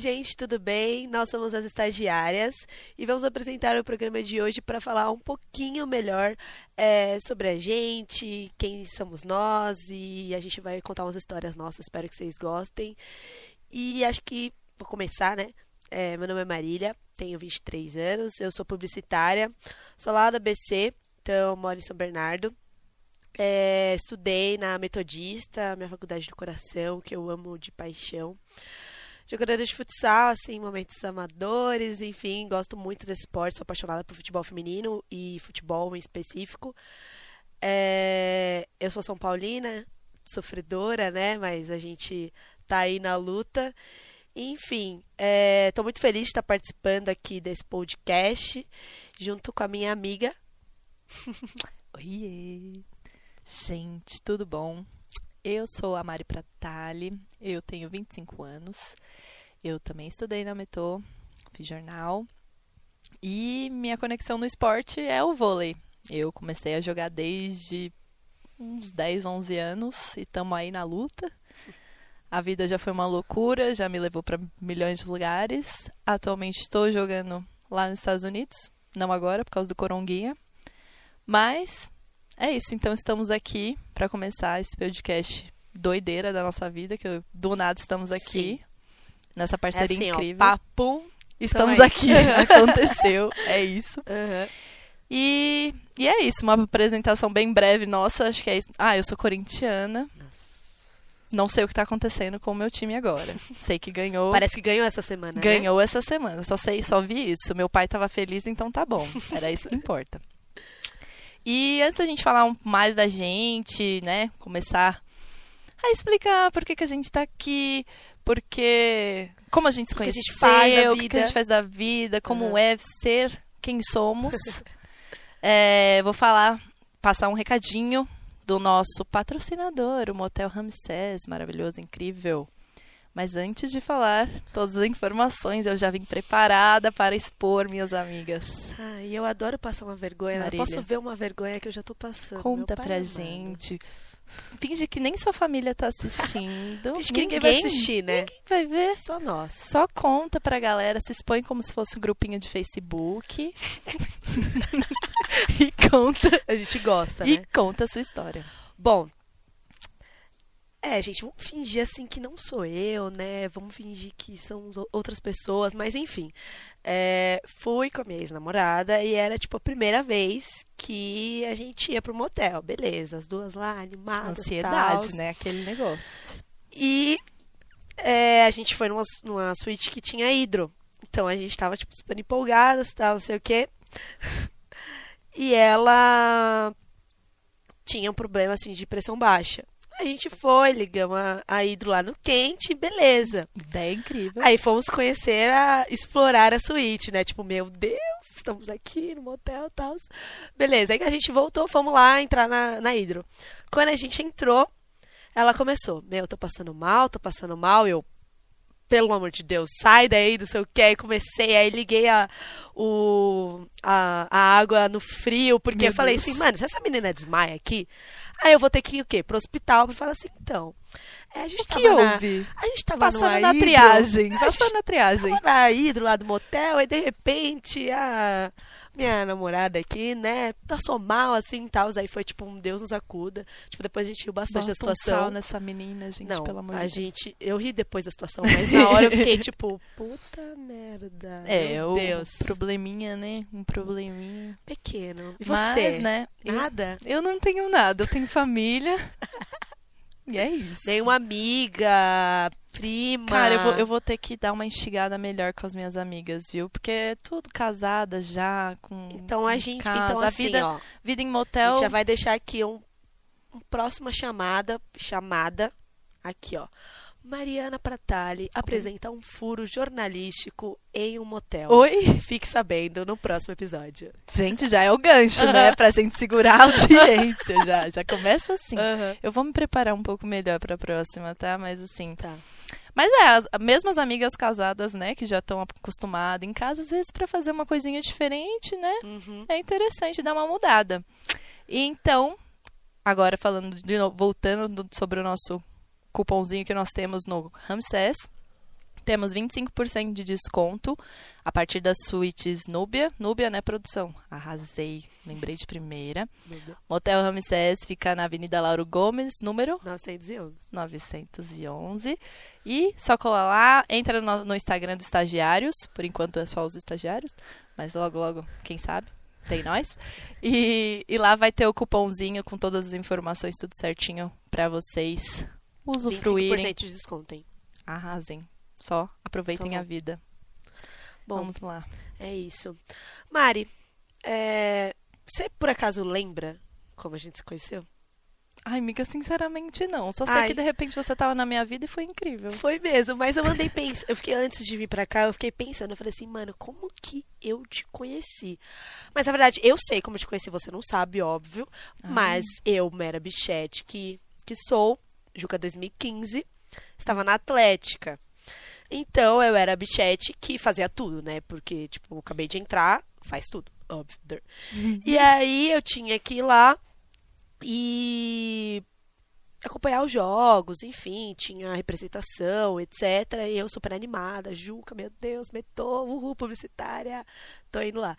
gente, tudo bem? Nós somos as estagiárias e vamos apresentar o programa de hoje para falar um pouquinho melhor é, sobre a gente, quem somos nós e a gente vai contar umas histórias nossas, espero que vocês gostem. E acho que vou começar, né? É, meu nome é Marília, tenho 23 anos, eu sou publicitária, sou lá da BC, então moro em São Bernardo. É, estudei na Metodista, minha faculdade do coração, que eu amo de paixão. Jogadora de futsal, assim, momentos amadores, enfim, gosto muito desse esporte, sou apaixonada por futebol feminino e futebol em específico. É, eu sou São Paulina, sofredora, né? Mas a gente tá aí na luta. Enfim, estou é, muito feliz de estar participando aqui desse podcast junto com a minha amiga. Oiê! Gente, tudo bom? Eu sou a Mari Pratali, eu tenho 25 anos, eu também estudei na Metô, fiz jornal e minha conexão no esporte é o vôlei. Eu comecei a jogar desde uns 10, 11 anos e estamos aí na luta. A vida já foi uma loucura, já me levou para milhões de lugares. Atualmente estou jogando lá nos Estados Unidos, não agora por causa do coronguinha, mas é isso, então estamos aqui para começar esse podcast doideira da nossa vida, que do nada estamos aqui Sim. nessa parceria é assim, incrível. Ó, papum, estamos aqui, aconteceu, é isso. Uhum. E, e é isso, uma apresentação bem breve nossa, acho que é isso. Ah, eu sou corintiana. Não sei o que está acontecendo com o meu time agora. Sei que ganhou. Parece que ganhou essa semana. Né? Ganhou né? essa semana. Só sei, só vi isso. Meu pai estava feliz, então tá bom. Era isso que importa. E antes da gente falar um, mais da gente, né, começar a explicar por que, que a gente está aqui, porque como a gente se conheceu, o que, que, a gente faz da vida, como uhum. é ser quem somos. é, vou falar, passar um recadinho do nosso patrocinador, o Motel Ramsés, maravilhoso, incrível. Mas antes de falar todas as informações, eu já vim preparada para expor minhas amigas. Ai, eu adoro passar uma vergonha. Né? Marília. Posso ver uma vergonha que eu já tô passando. Conta pra amado. gente. Finge que nem sua família tá assistindo. Finge que ninguém, ninguém vai assistir, né? Ninguém vai ver. Só nós. Só conta pra galera, se expõe como se fosse um grupinho de Facebook. e conta. A gente gosta, e né? E conta a sua história. Bom, é, gente, vamos fingir assim que não sou eu, né? Vamos fingir que são outras pessoas, mas enfim. É, fui com a minha ex-namorada e era tipo a primeira vez que a gente ia pro motel. Beleza, as duas lá, animadas. Ansiedade, tals. né? Aquele negócio. E é, a gente foi numa, numa suíte que tinha hidro. Então a gente tava, tipo, super empolgadas, tal, não sei o quê. e ela tinha um problema, assim, de pressão baixa. A gente foi, ligamos a, a hidro lá no quente, beleza. Ideia incrível. Aí fomos conhecer, a, explorar a suíte, né? Tipo, meu Deus, estamos aqui no motel e tal. Beleza, aí a gente voltou, fomos lá entrar na, na hidro. Quando a gente entrou, ela começou, meu, tô passando mal, tô passando mal, eu, pelo amor de Deus, sai daí, não sei o que. Aí comecei, aí liguei a, o, a, a água no frio, porque Meu eu falei Deus. assim, mano, se essa menina desmaia aqui, aí eu vou ter que ir o quê? Pro hospital pra falar assim, então. É, a gente o que houve? Na, a gente tava passando na triagem. Passando na triagem. Tava na hidro lá do motel, e de repente a minha namorada aqui, né, passou mal assim e tal. Aí foi tipo um Deus nos acuda. Tipo, depois a gente riu bastante Bota da situação. Um sal nessa menina, gente, Não, pelo amor a de Deus. gente, eu ri depois da situação, mas na hora eu fiquei tipo, puta merda. É, meu Deus. probleminha, né? Um probleminha. Pequeno. E Mas, você? né? Nada? Eu, eu não tenho nada, eu tenho família. e é isso. Nem uma amiga, prima. Cara, eu vou, eu vou ter que dar uma instigada melhor com as minhas amigas, viu? Porque é tudo casada já, com. Então a gente. casa. Então, a assim, vida, ó, vida em a motel. gente já vai deixar aqui um, um próxima chamada. Chamada. Aqui, ó. Mariana Pratali apresenta um furo jornalístico em um motel. Oi? Fique sabendo no próximo episódio. Gente, já é o gancho, né? Pra gente segurar a audiência. já, já começa assim. Eu vou me preparar um pouco melhor pra próxima, tá? Mas assim. Tá. Mas é, as, mesmo as amigas casadas, né, que já estão acostumadas em casa, às vezes pra fazer uma coisinha diferente, né? Uhum. É interessante dar uma mudada. E então, agora falando de novo, voltando do- sobre o nosso cupomzinho que nós temos no Ramsés, Temos 25% de desconto a partir das suítes Núbia. Núbia, né, produção? Arrasei, lembrei de primeira. Motel Ramsés fica na Avenida Lauro Gomes, número 911. 911. E só colar lá, entra no, no Instagram dos estagiários. Por enquanto é só os estagiários, mas logo, logo, quem sabe? Tem nós. E, e lá vai ter o cupomzinho com todas as informações, tudo certinho pra vocês usufruírem. 25% de desconto, hein? Arrasem. Só aproveitem Só a vida. Bom, Vamos lá. é isso. Mari, é, você por acaso lembra como a gente se conheceu? Ai, amiga, sinceramente não. Só sei Ai. que de repente você tava na minha vida e foi incrível. Foi mesmo, mas eu andei pensando. Eu fiquei antes de vir pra cá, eu fiquei pensando. Eu falei assim, mano, como que eu te conheci? Mas na verdade, eu sei como eu te conheci, você não sabe, óbvio. Ai. Mas eu, Mera Bichette, que, que sou, Juca 2015, estava na Atlética. Então eu era a Bichette que fazia tudo, né? Porque, tipo, eu acabei de entrar, faz tudo, óbvio. dur. E aí eu tinha que ir lá e acompanhar os jogos, enfim, tinha representação, etc. E eu super animada, Juca, meu Deus, metou, uhul, publicitária, tô indo lá.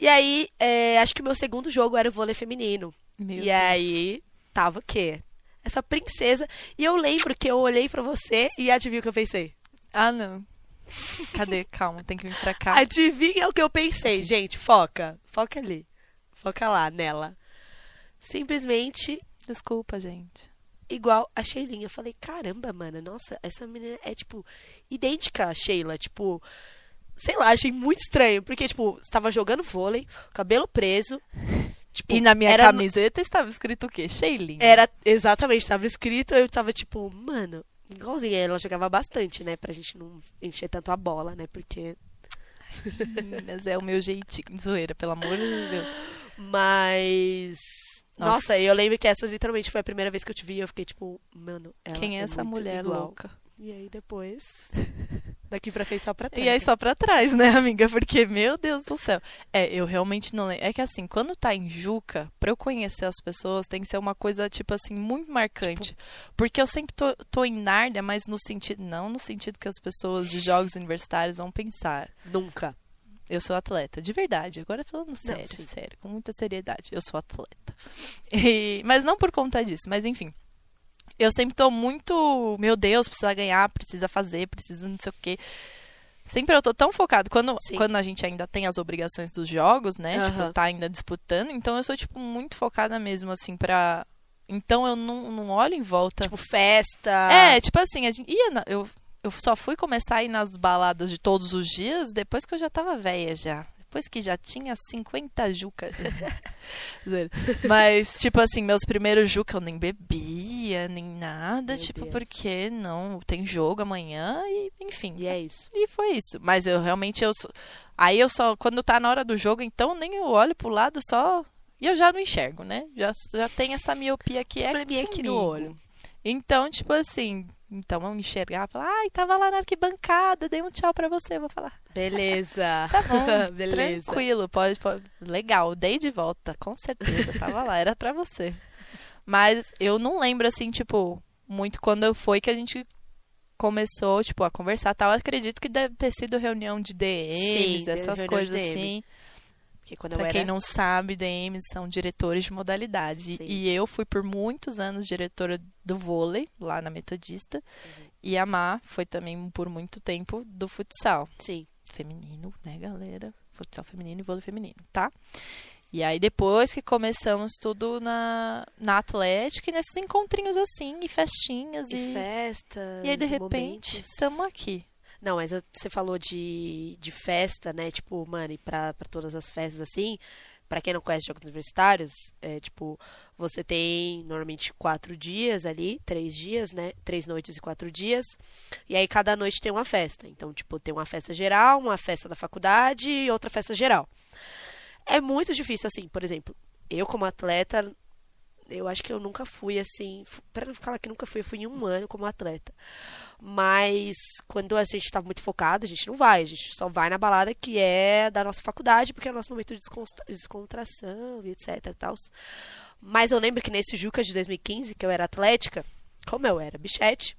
E aí, é, acho que o meu segundo jogo era o vôlei feminino. Meu e Deus. aí, tava o quê? Essa princesa. E eu lembro que eu olhei pra você e adivinha o que eu pensei? Ah, não. Cadê? Calma, tem que vir pra cá. Adivinha o que eu pensei, gente? Foca. Foca ali. Foca lá, nela. Simplesmente Desculpa, gente. igual a Sheilinha. Eu falei, caramba, mano, nossa, essa menina é, tipo, idêntica a Sheila. Tipo, sei lá, achei muito estranho. Porque, tipo, você tava jogando vôlei, cabelo preso. Tipo, E na minha era, camiseta estava escrito o quê? Shailene. Era, exatamente, tava escrito. Eu tava, tipo, mano, igualzinha. Ela jogava bastante, né? Pra gente não encher tanto a bola, né? Porque Mas é o meu jeitinho, zoeira, pelo amor de Deus. Mas. Nossa. Nossa. eu lembro que essa literalmente foi a primeira vez que eu te vi. e Eu fiquei tipo, mano, ela Quem é essa muito mulher igual. louca? E aí depois. Daqui pra frente só pra trás. E aí só pra trás, né, amiga? Porque, meu Deus do céu. É, eu realmente não lembro. É que assim, quando tá em Juca, pra eu conhecer as pessoas, tem que ser uma coisa, tipo assim, muito marcante. Porque eu sempre tô, tô em Nárnia, mas no sentido. Não no sentido que as pessoas de jogos universitários vão pensar. Nunca. Eu sou atleta, de verdade. Agora falando sério, sim. sério, com muita seriedade. Eu sou atleta. E- mas não por conta disso, mas enfim. Eu sempre tô muito, meu Deus, precisa ganhar, precisa fazer, precisa não sei o quê. Sempre eu tô tão focado. Quando, Sim. quando a gente ainda tem as obrigações dos jogos, né? Aham. Tipo, tá ainda disputando. Então eu sou, tipo, muito focada mesmo, assim, pra. Então eu não, não olho em volta. Tipo, festa. É, tipo assim, a gente ia na- eu, eu só fui começar a ir nas baladas de todos os dias depois que eu já tava velha já. Depois que já tinha 50 juca. Mas, tipo assim, meus primeiros juca eu nem bebia, nem nada. Meu tipo, Deus. porque não, tem jogo amanhã e, enfim. E é isso. E foi isso. Mas eu realmente, eu aí eu só, quando tá na hora do jogo, então nem eu olho pro lado só... E eu já não enxergo, né? Já, já tem essa miopia que é Probleminha aqui no olho. Então, tipo assim, então eu me enxergar, falar, ai, tava lá na arquibancada, dei um tchau pra você, vou falar. Beleza. Tá bom, Beleza. tranquilo, pode, pode, legal, dei de volta, com certeza, tava lá, era pra você. Mas eu não lembro, assim, tipo, muito quando foi que a gente começou, tipo, a conversar tal. Eu acredito que deve ter sido reunião de DMs, Sim, essas coisas DM. Porque quando eu Pra era... quem não sabe, DMs são diretores de modalidade. Sim. E eu fui por muitos anos diretora do vôlei, lá na Metodista. E a Má foi também por muito tempo do futsal Sim. feminino, né, galera? Futsal feminino e vôlei feminino, tá? E aí depois que começamos tudo na, na Atlética e nesses encontrinhos assim, e festinhas E e... festas. E aí, de repente, estamos aqui. Não, mas você falou de, de festa, né? Tipo, mano, e pra, pra todas as festas assim. Pra quem não conhece jogos universitários, é tipo, você tem normalmente quatro dias ali, três dias, né? Três noites e quatro dias. E aí cada noite tem uma festa. Então, tipo, tem uma festa geral, uma festa da faculdade e outra festa geral. É muito difícil, assim, por exemplo, eu como atleta, eu acho que eu nunca fui assim. Pra não falar que nunca fui, eu fui em um ano como atleta. Mas quando a gente tá muito focado, a gente não vai. A gente só vai na balada que é da nossa faculdade, porque é o nosso momento de descontra- descontração e etc tal. Mas eu lembro que nesse Juca de 2015, que eu era atlética, como eu era bichete,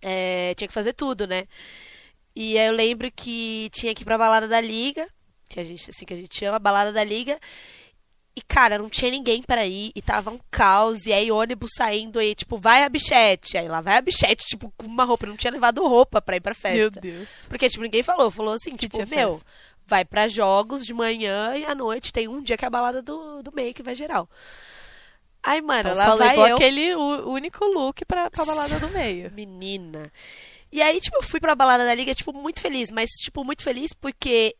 é, tinha que fazer tudo, né? E eu lembro que tinha que ir pra balada da liga, que a gente, assim que a gente chama, balada da liga. E, cara, não tinha ninguém para ir, e tava um caos, e aí ônibus saindo, aí, tipo, vai a bichete. Aí lá vai a bichete, tipo, com uma roupa, não tinha levado roupa pra ir pra festa. Meu Deus. Porque, tipo, ninguém falou, falou assim, Que tipo, meu, festa. vai pra jogos de manhã e à noite tem um dia que é a balada do, do meio que vai geral. Aí, mano, Então, lá só vai levou eu, aquele único look pra, pra balada do meio. menina. E aí, tipo, eu fui pra balada da liga, tipo, muito feliz, mas, tipo, muito feliz porque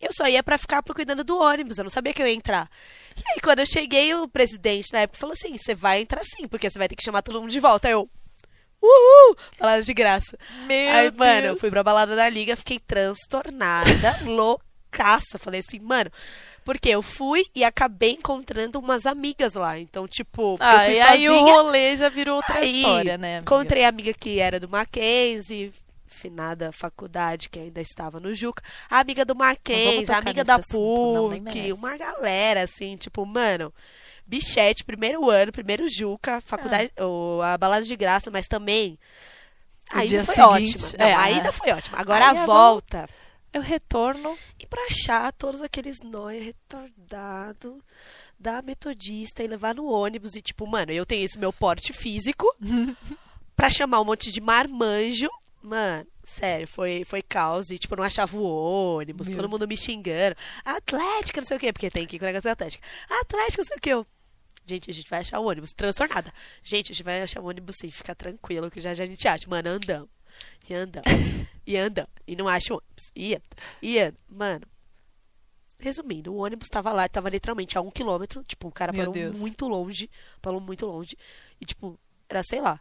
eu só ia pra ficar cuidando do ônibus, eu não sabia que eu ia entrar. E aí, quando eu cheguei, o presidente na época falou assim: você vai entrar sim, porque você vai ter que chamar todo mundo de volta. Aí eu, uhul! Balada de graça. Meu Aí, mano, eu Deus. fui pra balada da liga, fiquei transtornada, loucaça. Falei assim, mano, porque eu fui e acabei encontrando umas amigas lá. Então, tipo, Ah, eu fui e aí o sozinha, rolê já virou outra Aí, história, né? amiga? encontrei a amiga que era do Mackenzie, finada faculdade, que ainda estava no Juca. A amiga do Mackenzie, a amiga da assunto, PUC, uma galera, assim, tipo, mano... Bichete, primeiro ano, primeiro Juca, faculdade, ou a balada de graça, mas também... O Ainda foi seguinte, ótima. Não, é, ainda é. foi ótima. Agora Aí a é volta. Eu retorno. E pra achar todos aqueles nóia retardado da metodista e levar no ônibus e tipo, mano, eu tenho esse meu porte físico pra chamar um monte de marmanjo. Mano, sério, foi, foi caos e tipo, não achava o ônibus, Meu todo mundo me xingando. Atlética, não sei o quê, porque tem que ir com o negócio da Atlética. Atlética, não sei o quê. Eu, Gente, a gente vai achar o ônibus. Transtornada. Gente, a gente vai achar o ônibus sim, fica tranquilo, que já, já a gente acha. Mano, andamos. E andamos. e andamos. E não acha o ônibus. E anda. E anda. Mano. Resumindo, o ônibus tava lá, tava literalmente a um quilômetro. Tipo, o cara Meu parou Deus. muito longe. Parou muito longe. E, tipo, era, sei lá,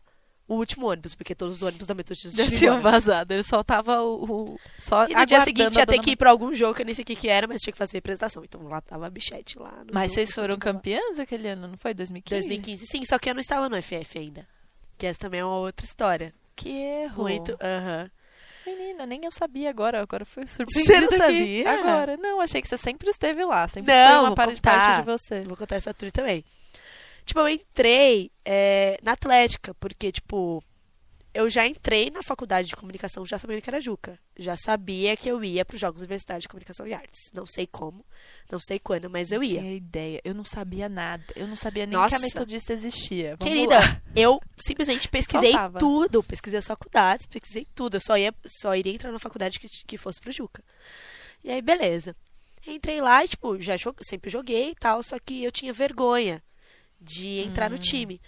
o último ônibus, porque todos os ônibus da Metodista Já tinham vazado. Ele só tava o. o- só E no dia seguinte ia ter que ir pra algum jogo, que eu nem sei o que, que era, mas tinha que fazer apresentação. Então lá tava a bichete lá. no Mas vocês foram campeãs aquele ano, não foi? 2015? 2015, sim, só que eu não estava no FF ainda. Que essa também é uma outra história. Que erro. Muito. Aham. Menina, nem eu sabia agora. Agora fui surpreendida Você não sabia? Agora. Não, achei que você sempre esteve lá. Sempre Não, foi uma parte de você. Vou contar essa tour também. Tipo, eu entrei é, na Atlética, porque, tipo, eu já entrei na faculdade de comunicação já sabendo que era Juca. Já sabia que eu ia para os Jogos Universitários de Comunicação e Artes. Não sei como, não sei quando, mas eu ia. Tinha ideia. Eu não sabia nada. Eu não sabia nem Nossa. que a metodista existia. Vamos Querida, lá. eu simplesmente pesquisei tudo. Pesquisei as faculdades, pesquisei tudo. Eu só, ia, só iria entrar na faculdade que, que fosse pro Juca. E aí, beleza. Entrei lá e, tipo, já sempre joguei e tal, só que eu tinha vergonha de entrar no Hum. time.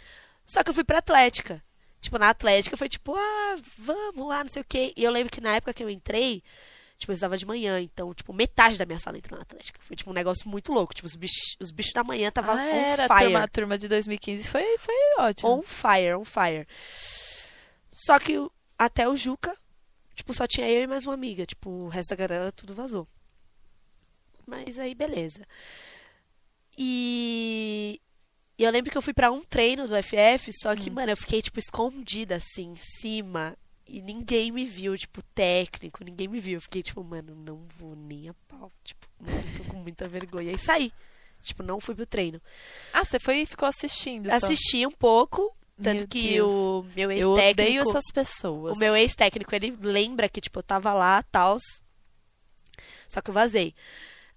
Só que eu fui pra Atlética. Tipo, na Atlética foi tipo, ah, vamos lá, não sei o quê. E eu lembro que na época que eu entrei, tipo, eu estava de manhã, então, tipo, metade da minha sala entrou na Atlética. Foi, tipo, um negócio muito louco. Tipo, os bichos, os bichos da manhã tava Ah, on era a fire. turma, a turma de 2015. Foi, foi ótimo. On fire, on fire. Só que até o Juca, tipo, só tinha eu e mais uma amiga. Tipo, o resto da galera tudo vazou. Mas aí, beleza. E... e eu lembro que eu fui pra um treino do FF, só que, Hum. mano, eu fiquei, tipo, escondida, assim, em cima. E ninguém me viu, tipo, técnico, ninguém me viu. Eu fiquei, tipo, mano, não vou nem a pau. Tipo, mano, tô com muita vergonha. E saí. Tipo, não fui pro treino. Ah, você foi e ficou assistindo só. Assisti um pouco, tanto Meu que Deus. o meu Eu odeio ex-técnico... essas pessoas. O meu ex-técnico, ele lembra que, tipo, eu tava lá, tals. Só que eu vazei.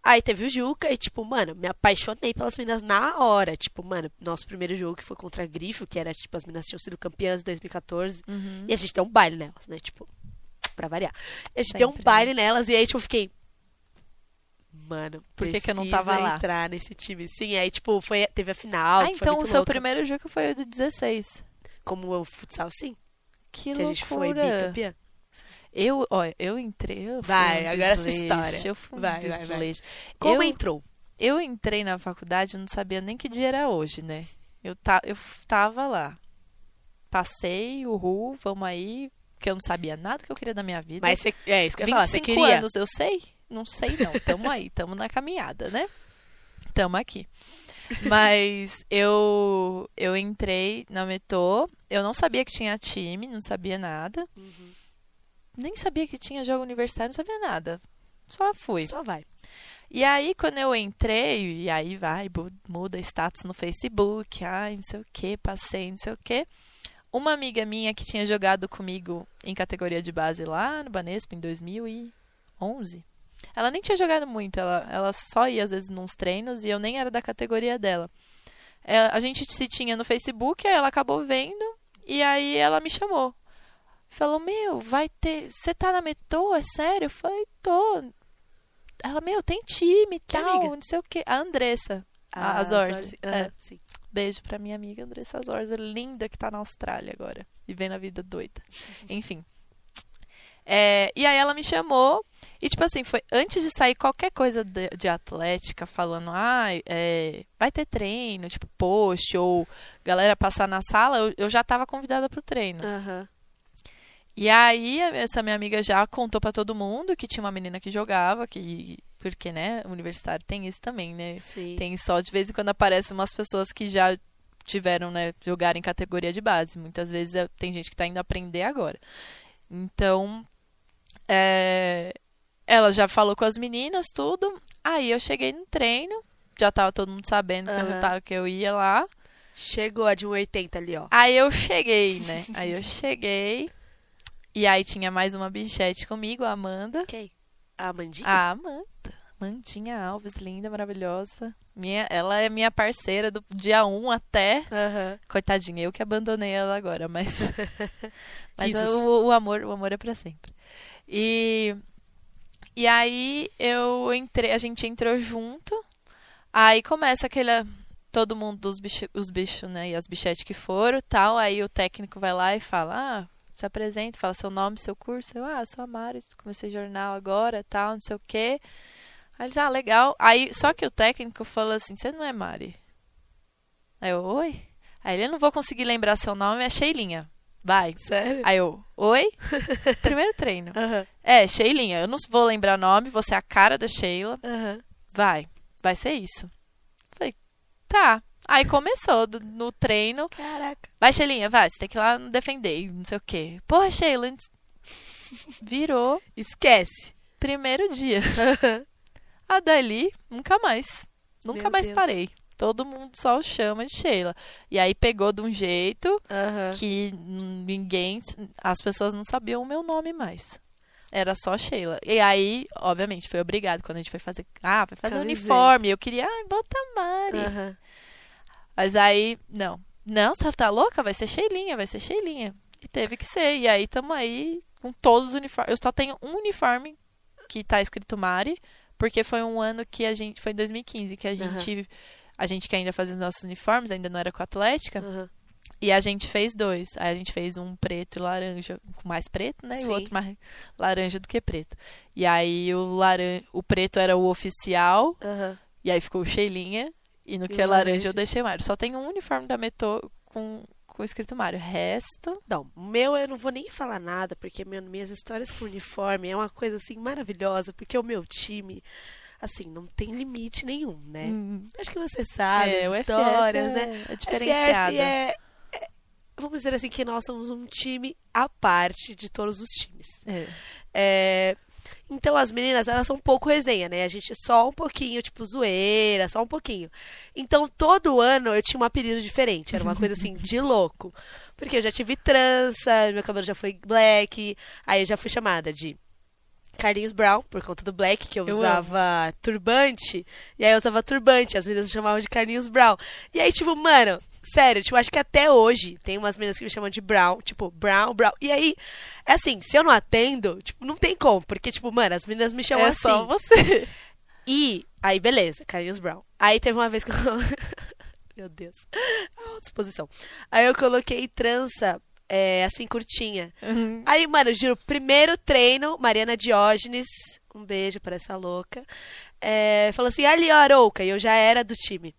Aí teve o Juca e, tipo, mano, me apaixonei pelas meninas na hora. Tipo, mano, nosso primeiro jogo que foi contra a Grifo, que era, tipo, as meninas tinham sido campeãs em 2014. Uhum. E a gente deu um baile nelas, né? Tipo, pra variar. E a gente deu um Sempre, baile nelas e aí, tipo, eu fiquei. Mano, Por que que eu não tava lá? entrar nesse time. Sim, aí, tipo, foi, teve a final. Ah, então o seu louca. primeiro jogo foi o do 16. Como o futsal, sim. Que, Que a gente foi loucura. bicampeã. Eu, ó, eu entrei. Eu Vai, um agora essa desleixo, história. Eu fui um Vai, vai, vai. Como eu, entrou? eu entrei na faculdade, não sabia nem que dia era hoje, né? Eu, ta, eu tava lá. Passei, uhul, vamos aí. Que eu não sabia nada que eu queria da minha vida. Mas você, é isso que eu ia falar, você 25 queria. anos, eu sei? Não sei não. Tamo aí, tamo na caminhada, né? Tamo aqui. Mas eu eu entrei na Metô, eu não sabia que tinha time, não sabia nada. Uhum. Nem sabia que tinha jogo universitário, não sabia nada. Só fui. Só vai. E aí, quando eu entrei, e aí vai, muda status no Facebook, ai, não sei o que, passei, não sei o que. uma amiga minha que tinha jogado comigo em categoria de base lá no Banespa em 2011. Ela nem tinha jogado muito, ela, ela só ia às vezes nos treinos e eu nem era da categoria dela. É, a gente se tinha no Facebook, aí ela acabou vendo e aí ela me chamou. Falou, meu, vai ter. Você tá na Metô? É sério? Eu falei, tô. Ela, meu, tem time e tal, amiga? não sei o quê. A Andressa. Ah, a. É. Sim. Beijo pra minha amiga Andressa Zorza, linda que tá na Austrália agora. Vivendo a vida doida. Enfim. É, e aí ela me chamou. E, tipo assim, foi antes de sair qualquer coisa de, de atlética, falando, ah, é, vai ter treino, tipo, post, ou galera passar na sala, eu, eu já tava convidada pro treino. Aham. E aí, essa minha amiga já contou pra todo mundo que tinha uma menina que jogava, que. Porque, né, universitário tem isso também, né? Sim. Tem só de vez em quando aparecem umas pessoas que já tiveram, né, jogar em categoria de base. Muitas vezes é- tem gente que tá indo aprender agora. Então, é, ela já falou com as meninas, tudo. Aí eu cheguei no treino, já tava todo mundo sabendo que, eu, tava, que eu ia lá. Chegou a de 1,80 ali, ó. Aí eu cheguei, né? Aí eu cheguei. E aí tinha mais uma bichete comigo, a Amanda. Quem? A Amandinha? A Amanda. Mandinha Alves, linda, maravilhosa. Minha, ela é minha parceira do dia 1 até. Aham. Coitadinha, eu que abandonei ela agora, mas. mas o, o amor, o amor é pra sempre. E. E aí eu entrei, a gente entrou junto. Aí começa aquele. Todo mundo dos bichos, os bichos, né? E as bichetes que foram tal. Aí o técnico vai lá e fala: Ah, se apresenta, fala seu nome, seu curso. Eu, ah, eu sou a Mari, comecei jornal agora, tal, não sei o quê. Aí eles, ah, legal. Aí, só que o técnico falou assim: Você não é Mari? Aí eu, oi? Aí ele, eu não vou conseguir lembrar seu nome, é Sheilinha. Vai. Sério? Aí eu, oi? Primeiro treino. Aham. É, Sheilinha, eu não vou lembrar nome, você é a cara da Sheila. Aham. Vai, vai ser isso. Falei, tá. Aí começou do- no treino. Caraca. Vai, Sheilinha, vai, você tem que ir lá defender, não sei o quê. Porra, Sheila. Virou Esquece. primeiro dia. A dali, nunca mais. Nunca Meu mais Deus. parei. Todo mundo só o chama de Sheila. E aí pegou de um jeito Aham. que ninguém. As pessoas não sabiam o meu nome mais. Era só Sheila. E aí, obviamente, foi obrigado quando a gente foi fazer. Ah, foi fazer Camiseta. uniforme. Eu queria, ai, bota Mari. Aham. Mas aí, não. Não, você tá louca? Vai ser Sheilinha, vai ser Sheilinha. E teve que ser. E aí, tamo aí com todos os uniformes. Eu só tenho um uniforme que tá escrito Mari, porque foi um ano que a gente. Foi em 2015 que a gente. A gente que ainda fazia os nossos uniformes, ainda não era com a Atlética. Aham. E a gente fez dois. Aí a gente fez um preto e laranja, com mais preto, né? E Sim. o outro mais laranja do que preto. E aí o, laran... o preto era o oficial, Aham. e aí ficou o Sheilinha. E no que é laranja, eu deixei Mário. Só tem um uniforme da Metô com, com escrito Mário. O resto. Não, o meu eu não vou nem falar nada, porque meu, minhas histórias com uniforme é uma coisa assim maravilhosa, porque o meu time, assim, não tem limite nenhum, né? hum, Acho que você sabe é, histórias, é, né? é diferenciada. FF é, é- vamos dizer assim que nós somos um time à parte de todos os times. É. É, então as meninas, elas são um pouco resenha, né? A gente só um pouquinho, tipo, zoeira, só um pouquinho. Então todo ano eu tinha um apelido diferente, era uma coisa assim de louco. Porque eu já tive trança, meu cabelo já foi black, aí eu já fui chamada de Carlinhos Brown, por conta do black, que eu, Eu usava turbante. E aí eu usava turbante, as meninas me chamavam de Carlinhos Brown. E aí, tipo, mano, sério, tipo, acho que até hoje tem umas meninas que me chamam de Brown, tipo, Brown, Brown. E aí, é assim, se eu não atendo, tipo, não tem como, porque, tipo, mano, as meninas me chamam é assim. só você. E aí, beleza, Carlinhos Brown. Aí teve uma vez que eu. Meu Deus. A disposição. Aí eu coloquei trança, é, assim, curtinha. Uhum. Aí, mano, juro, primeiro treino, Mariana Diógenes, um beijo pra essa louca, é, falou assim, ali, ó, Arouca, e eu já era do time.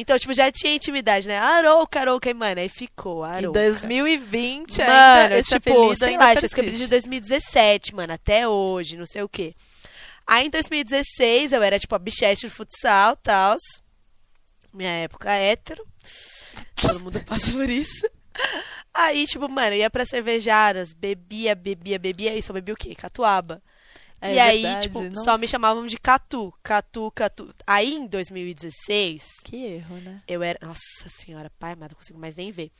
Então, tipo, já tinha intimidade, né? Arouca, Arouca, e, mano, aí ficou, Em Arouca. 2020 ainda, Mano, esse tipo, apelido sei ainda lá, acho que esse apelido de persiste. 2017, mano, até hoje, não sei o quê. Aí em 2016 eu era, tipo, a bichete do futsal, tal. Minha época hétero. Todo mundo passa por isso. Aí, tipo, mano, eu ia pra cervejadas, bebia, bebia, bebia, e só bebia o quê? Catuaba. É e aí, verdade, tipo, só me chamavam de Catu, Catu, Catu. Aí, em 2016, Que erro, né? eu era... Nossa senhora, pai amado, não consigo mais nem ver.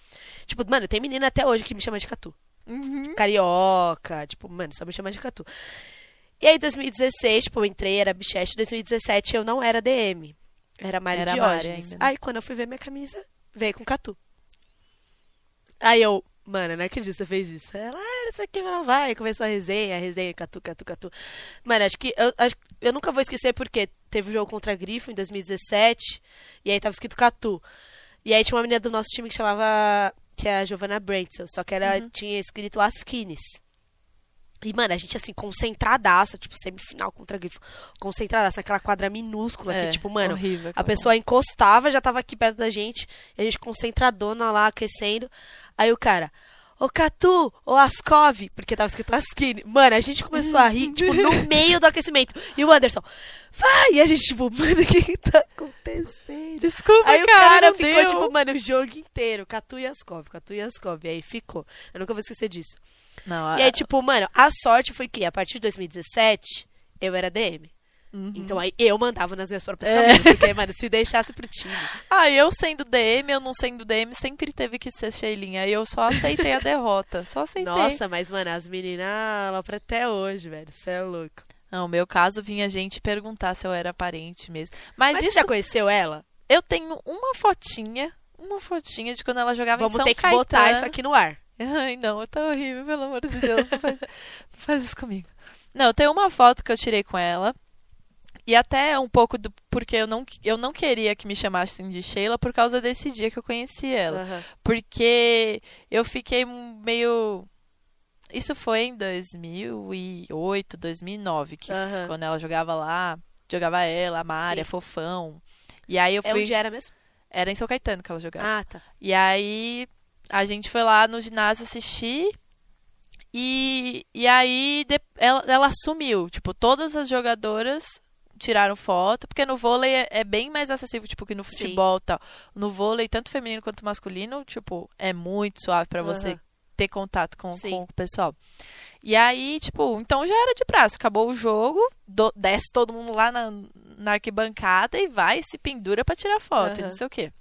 Tipo, mano, tem menina até hoje que me chama de Catu. Uhum. Carioca, tipo, mano, só me chama de Catu. E aí, 2016, tipo, eu entrei, era bichete. 2017, eu não era DM. Era Mari Era Mari Diógenes. ainda, né? Aí, quando eu fui ver minha camisa, veio com Catu. Aí eu, mano, não acredito que você fez isso. Ela, ah, isso aqui, ela vai. Começou a resenha, a resenha, Catu, Catu, Catu. Mano, acho que eu, acho, eu nunca vou esquecer porque teve um jogo contra a Grifo em 2017. E aí tava escrito Catu. E aí tinha uma menina do nosso time que chamava. Que é a Giovanna Brentzel. Só que ela Uhum. tinha escrito Askines. E, mano, a gente, assim, concentradaça, tipo, semifinal contra Grifo. Concentradaça, aquela quadra minúscula É, que, tipo, mano, horrível, a pessoa encostava, já tava aqui perto da gente, e a gente concentradona lá, aquecendo. Aí o cara, ô Catu, ô Ascov, porque tava escrito Askine. Mano, a gente começou a rir, tipo, no meio do aquecimento. E o Anderson, vai! E a gente, tipo, mano, o que que tá acontecendo? Desculpa, Aí o cara, cara não ficou, deu. tipo, mano, o jogo inteiro, Catu e Ascov, Catu e Ascov. E aí ficou. Eu nunca vou esquecer disso. Não, E aí, tipo, mano, a sorte foi que a partir de 2017 eu era DM. Uhum. Então aí eu mandava nas minhas próprias É. camisas. Porque, mano, se deixasse pro time. Ah, eu sendo DM, eu não sendo DM, sempre teve que ser Sheilinha. E eu só aceitei a derrota. Só aceitei. Nossa, mas, mano, as meninas alopram até hoje, velho. Você é louco. Não, no meu caso, vinha gente perguntar se eu era parente mesmo. Mas, Mas isso, você já conheceu ela? eu tenho uma fotinha, uma fotinha de quando ela jogava Vamos em São ter que Caetano. botar isso aqui no ar. Ai, não, tá horrível, pelo amor de Deus. Não faz, não faz isso comigo. Não, eu tenho uma foto que eu tirei com ela. E até um pouco do. Porque eu não, eu não queria que me chamassem de Sheila por causa desse dia que eu conheci ela. Aham. Porque eu fiquei meio. Isso foi em 2008, 2009, que Aham. quando ela jogava lá, jogava ela, a Mária, Sim. Fofão. E aí eu É fui. onde era mesmo? Era em São Caetano que ela jogava. Ah, tá. E aí a gente foi lá no ginásio assistir. E, e aí de- ela, ela sumiu. Tipo, todas as jogadoras tiraram foto, porque no vôlei é, é bem mais acessível, tipo, que no futebol e tal. No vôlei, tanto feminino quanto masculino, tipo, é muito suave pra você Aham. ter contato com, Sim. com o pessoal. E aí, tipo, então já era de prazo. Acabou o jogo, do- desce todo mundo lá na, na arquibancada e vai, se pendura pra tirar foto e Aham. não sei o quê.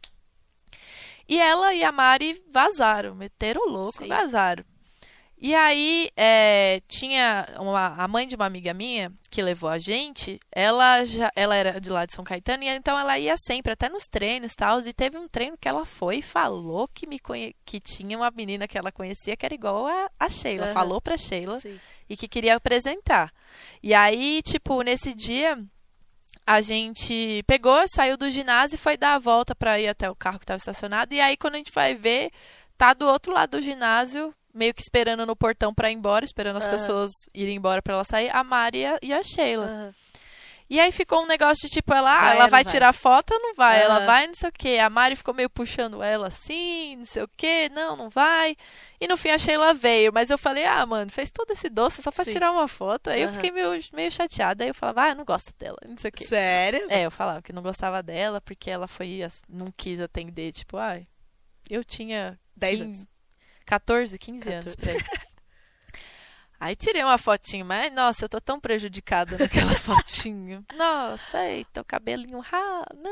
E ela e a Mari vazaram, meteram o louco Sim. e vazaram. E aí, é, tinha uma, a mãe de uma amiga minha que levou a gente, ela já, ela era de lá de São Caetano, e então ela ia sempre, até nos treinos e tal, e teve um treino que ela foi e falou que, me conhe, que tinha uma menina que ela conhecia que era igual a, a Sheila, Aham. falou pra Sheila, Sim. e que queria apresentar. E aí, tipo, nesse dia, a gente pegou, saiu do ginásio e foi dar a volta pra ir até o carro que estava estacionado. E aí, quando a gente vai ver, tá do outro lado do ginásio, meio que esperando no portão pra ir embora, esperando as Aham. pessoas irem embora pra ela sair, a Mari e a- Sheila. Aham. E aí ficou um negócio de tipo, ela, ah, Vai, ela vai vai? tirar foto ou não vai? Ela Aham. vai, não sei o quê. A Mari ficou meio puxando ela assim, não sei o quê. Não, não vai. E no fim a Sheila veio. Mas eu falei, ah, mano, fez todo esse doce só pra Sim. tirar uma foto. Aí eu Aham. fiquei meio, meio chateada. Aí eu falava, ah, eu não gosto dela, não sei o quê. Sério? É, eu falava que não gostava dela porque ela foi, não quis atender. Tipo, ai, eu tinha 10 15, anos. 14, 15 anos 14. pra aí. Aí tirei uma fotinho, mas nossa, eu tô tão prejudicada naquela fotinho. Nossa, eita, o cabelinho, ah, não.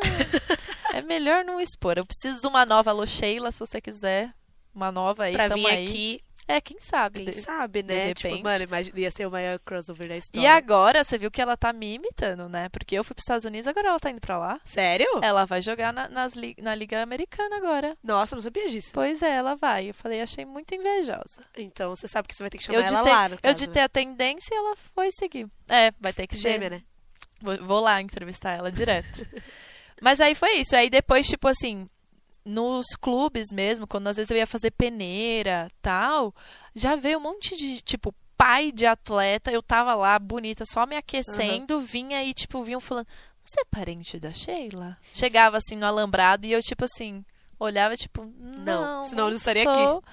É melhor não expor. Eu preciso de uma nova Alô Sheila, se você quiser. Uma nova aí, Pra vir aí. aqui, É, quem sabe. quem de- sabe, né? de tipo, mano, imagina, ia ser o maior crossover da E história. agora, você viu que ela tá me imitando, né? Porque eu fui pros Estados Unidos, agora ela tá indo pra lá. Sério? Ela vai jogar na, nas li- na Liga Americana agora. Nossa, eu não sabia disso. Pois é, ela vai. Eu falei, achei muito invejosa. Então você sabe que você vai ter que chamar Eu ela ditei, lá, no eu caso, ditei a tendência e ela foi seguir. É, vai ter que né? ser. Gêmea, né? Vou, vou lá entrevistar ela direto. Mas aí foi isso. Aí depois, tipo assim, nos clubes mesmo, quando às vezes eu ia fazer peneira tal, já veio um monte de, tipo, pai de atleta. Eu tava lá, bonita, só me aquecendo, vinha e, tipo, vinham falando: Você é parente da Sheila? Chegava assim no alambrado e eu, tipo assim, olhava, tipo, não. senão eu não estaria sou.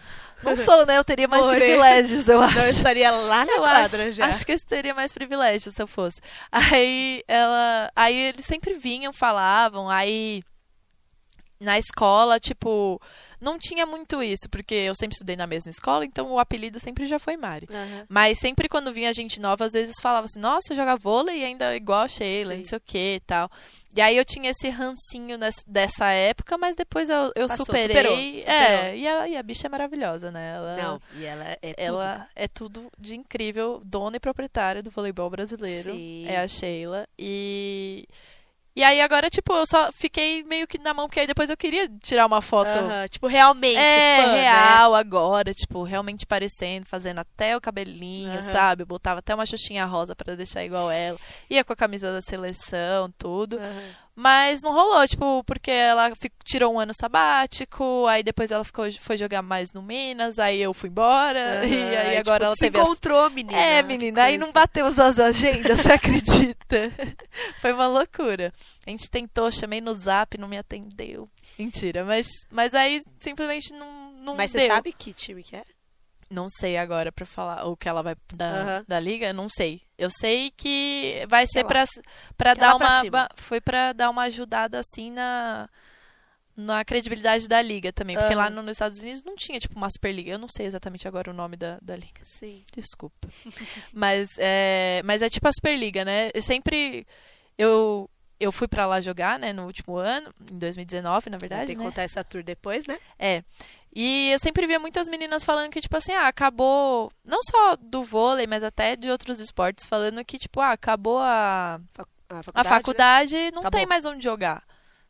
Não sou, né? Eu teria mais Morei. privilégios, eu acho. Não, eu estaria lá na Eu quadra acho, já. acho que eu teria mais privilégio se eu fosse. Aí ela, aí eles sempre vinham, falavam, aí na escola, tipo, não tinha muito isso, porque eu sempre estudei na mesma escola, então o apelido sempre já foi Mari. Aham. Mas sempre quando vinha gente nova, às vezes falava assim, nossa, joga vôlei ainda igual a Sheila, Sim. não sei o que e tal. E aí eu tinha esse rancinho nes- dessa época, mas depois eu, eu Passou, superei. superou, É, superou. e a, e a bicha é maravilhosa, né? Ela, Não, e ela é tudo. ela é tudo de incrível, dona e proprietária do voleibol brasileiro. Sim. É a Sheila. E. E aí agora, tipo, eu só fiquei meio que na mão, porque aí depois eu queria tirar uma foto. Aham, Tipo, realmente. É, fã, né? real agora, tipo, realmente parecendo, fazendo até o cabelinho, Aham. sabe? Eu botava até uma xuxinha rosa pra deixar igual ela. Ia com a camisa da seleção, tudo. Aham. Mas não rolou, tipo, porque ela tirou um ano sabático, aí depois ela ficou, foi jogar mais no Minas, aí eu fui embora, Aham, e aí tipo, agora ela se teve as encontrou, menina. é, menina, aí não bateu as agendas, você acredita? Foi uma loucura. A gente tentou, chamei no zap, não me atendeu. Mentira, mas, mas aí simplesmente não, não Mas deu. você sabe que time que é? Não sei agora pra falar o que ela vai da, da liga, não sei. Eu sei que vai ser lá. pra, pra Que dar pra uma foi pra dar uma ajudada assim na na credibilidade da liga também, porque lá no- nos Estados Unidos não tinha tipo uma Superliga. Eu não sei exatamente agora o nome da, da liga. Sim. Desculpa. mas, é, mas é tipo a Superliga, né? Eu sempre. Eu, eu fui pra lá jogar, né, no último ano, em 2019, na verdade. ter que né? contar essa tour depois, né? É. E eu sempre via muitas meninas falando que, tipo assim, ah, acabou. Não só do vôlei, mas até de outros esportes, falando que, tipo, ah, acabou a, A a faculdade. faculdade, não Acabou. tem mais onde jogar.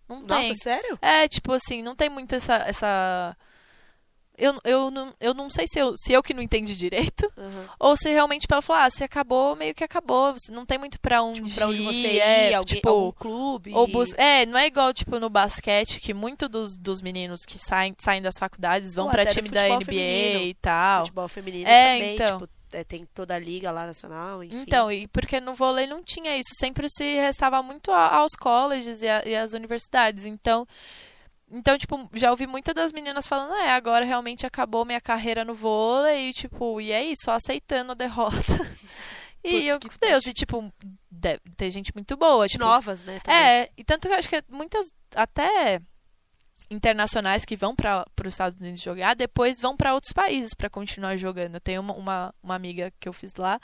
Não né? Nossa, tem. sério? É, tipo assim, não tem muito essa. essa... Eu, eu, não, eu não sei se eu, se eu que não entendi direito. Aham. Ou se realmente ela falou, ah, se acabou, meio que acabou. Você não tem muito pra onde, Tipo, pra onde você ir. é, alguém, tipo, algum clube. ou bus... É, não é igual, tipo, no basquete, que muito dos, dos meninos que saem, saem das faculdades vão Ou pra time da NBA feminino. e tal. Futebol feminino É, também, então. tipo, é, tem toda a liga lá nacional, enfim. Então, e porque no vôlei não tinha isso, sempre se restava muito aos colleges e, a- e às universidades. Então, então, tipo, já ouvi muitas das meninas falando, é, agora realmente acabou minha carreira no vôlei, e, tipo, e é isso, só aceitando a derrota. e Putz, eu, que com Deus, e tipo, deve ter gente muito boa, tipo, novas, né? também. É, e tanto que eu acho que muitas, até internacionais que vão para os Estados Unidos jogar, depois vão para outros países para continuar jogando. Eu tenho uma, uma, uma amiga que eu fiz lá,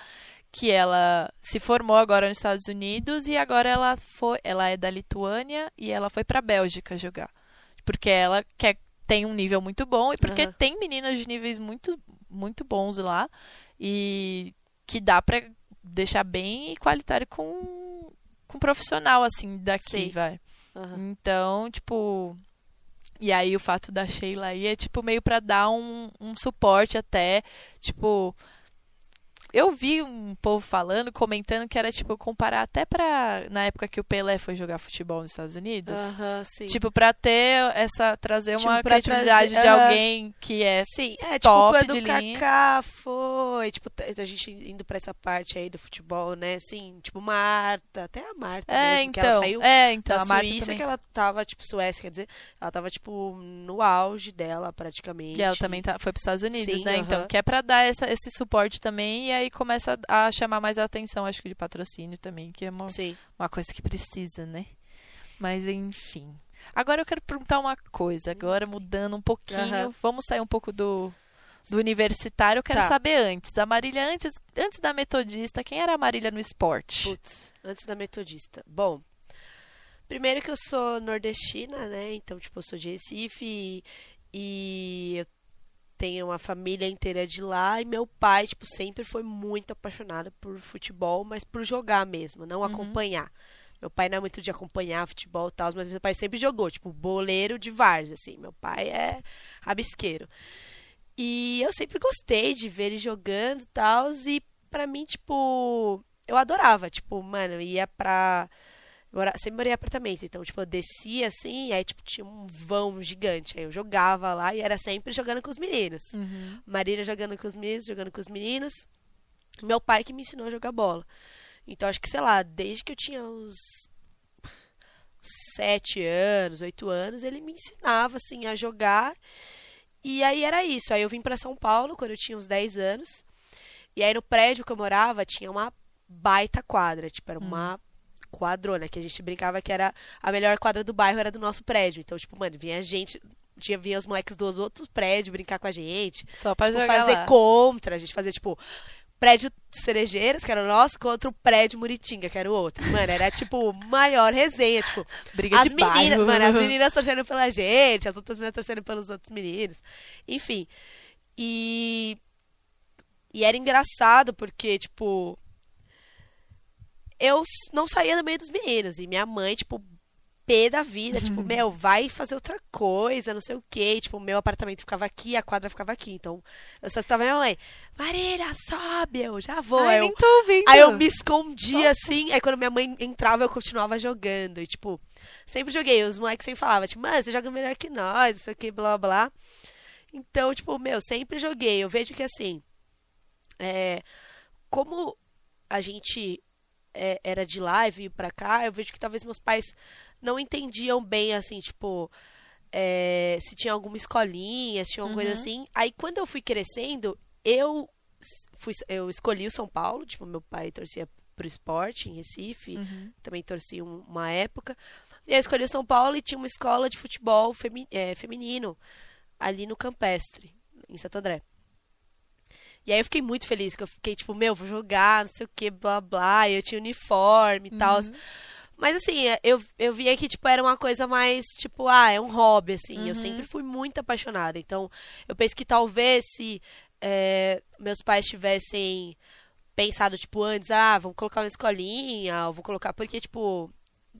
que ela se formou agora nos Estados Unidos e agora ela foi, ela é da Lituânia e ela foi para Bélgica jogar, porque ela quer tem um nível muito bom e porque Aham. tem meninas de níveis muito muito bons lá e que dá para deixar bem igualitário com com profissional assim daqui, Sim. vai. Aham. Então, tipo. E aí o fato da Sheila aí é tipo meio pra dar um, um suporte até, tipo. Eu vi um povo falando, comentando que era tipo comparar até pra. Na época que o Pelé foi jogar futebol nos Estados Unidos. Aham, sim. Tipo, pra ter essa. trazer Tipo, uma credibilidade trazer- de aham. alguém que é. Sim, é tipo top quando de o. Kaká foi, tipo, a gente indo pra essa parte aí do futebol, né, assim, tipo Marta, até a Marta É, mesmo, que ela então. saiu É, então. da a Marta Suíça, também. que ela tava, tipo, Suécia, quer dizer, ela tava, tipo, no auge dela, praticamente. E ela também tá, foi para os Estados Unidos, Sim, né? Então, aham. que é pra dar essa, esse suporte também e aí começa a chamar mais a atenção, acho que de patrocínio também, que é uma, Sim. uma coisa que precisa, né? Mas enfim. Agora eu quero perguntar uma coisa, agora mudando um pouquinho, Aham. vamos sair um pouco do, do universitário. Eu quero Tá. saber antes, da Marília, antes, antes da metodista, quem era a Marília no esporte? Putz, antes da metodista. Bom, primeiro que eu sou nordestina, né? Então, tipo, eu sou de Recife e, e eu tenho uma família inteira de lá. E meu pai, tipo, sempre foi muito apaixonado por futebol, mas por jogar mesmo, não acompanhar. Meu pai não é muito de acompanhar futebol e tal, mas meu pai sempre jogou, tipo, boleiro de várzea, assim. Meu pai é rabisqueiro. E eu sempre gostei de ver ele jogando e tal. E pra mim, tipo, eu adorava. Tipo, mano, ia pra. Mora... Sempre morei em apartamento, então, tipo, eu descia assim, e aí, tipo, tinha um vão gigante. Aí eu jogava lá e era sempre jogando com os meninos. Uhum. Marília jogando com os meninos, jogando com os meninos. Meu pai que me ensinou a jogar bola. Então, acho que, sei lá, desde que eu tinha uns sete anos, oito anos, ele me ensinava, assim, a jogar. E aí era isso. Aí eu vim pra São Paulo quando eu tinha uns 10 anos. E aí no prédio que eu morava tinha uma baita quadra. Tipo, era uma quadrona, que a gente brincava que era a melhor quadra do bairro, era do nosso prédio. Então, tipo, mano, vinha gente, tinha, vinha os moleques dos outros prédios brincar com a gente. Só pra Tipo, jogar fazer lá. contra, a gente fazia, tipo, prédio Cerejeiras, que era o nosso, contra o prédio Muritinga, que era o outro. Mano, era, tipo, maior resenha, tipo, Briga as de meninas, bairro. mano, as meninas torcendo pela gente, as outras meninas torcendo pelos outros meninos. Enfim. E. E era engraçado porque, tipo. Eu não saía do meio dos meninos. E minha mãe, tipo, pé da vida. Tipo, meu, vai fazer outra coisa, não sei o quê. Tipo, o meu apartamento ficava aqui, a quadra ficava aqui. Então, eu só estava minha mãe. Marília, sobe, eu já vou. Ai, Aí eu, tô ouvindo. Aí eu me escondia assim, aí quando minha mãe entrava eu continuava jogando. E tipo, sempre joguei. Os moleques sempre falavam, tipo, mano, você joga melhor que nós, isso aqui, blá blá. Então, tipo, meu, sempre joguei. Eu vejo que assim, é, como a gente é, era de lá e veio pra cá, eu vejo que talvez meus pais não entendiam bem, assim, tipo, é, se tinha alguma escolinha, se tinha alguma coisa Uhum. assim. Aí quando eu fui crescendo, eu fui, eu escolhi o São Paulo, tipo, meu pai torcia pro esporte em Recife, Uhum. também torci um- uma época. E aí escolhi o São Paulo e tinha uma escola de futebol femi- é, feminino ali no Campestre, em Santo André. E aí eu fiquei muito feliz, que eu fiquei tipo, meu, vou jogar, não sei o que, blá blá, e eu tinha uniforme e tal. Uhum. Mas assim, eu, eu via que, tipo, era uma coisa mais, tipo, ah, é um hobby, assim. Eu Uhum. sempre fui muito apaixonada. Então, eu penso que talvez se é, meus pais tivessem pensado, tipo, antes, ah, vamos colocar uma escolinha, ou vou colocar. Porque, tipo,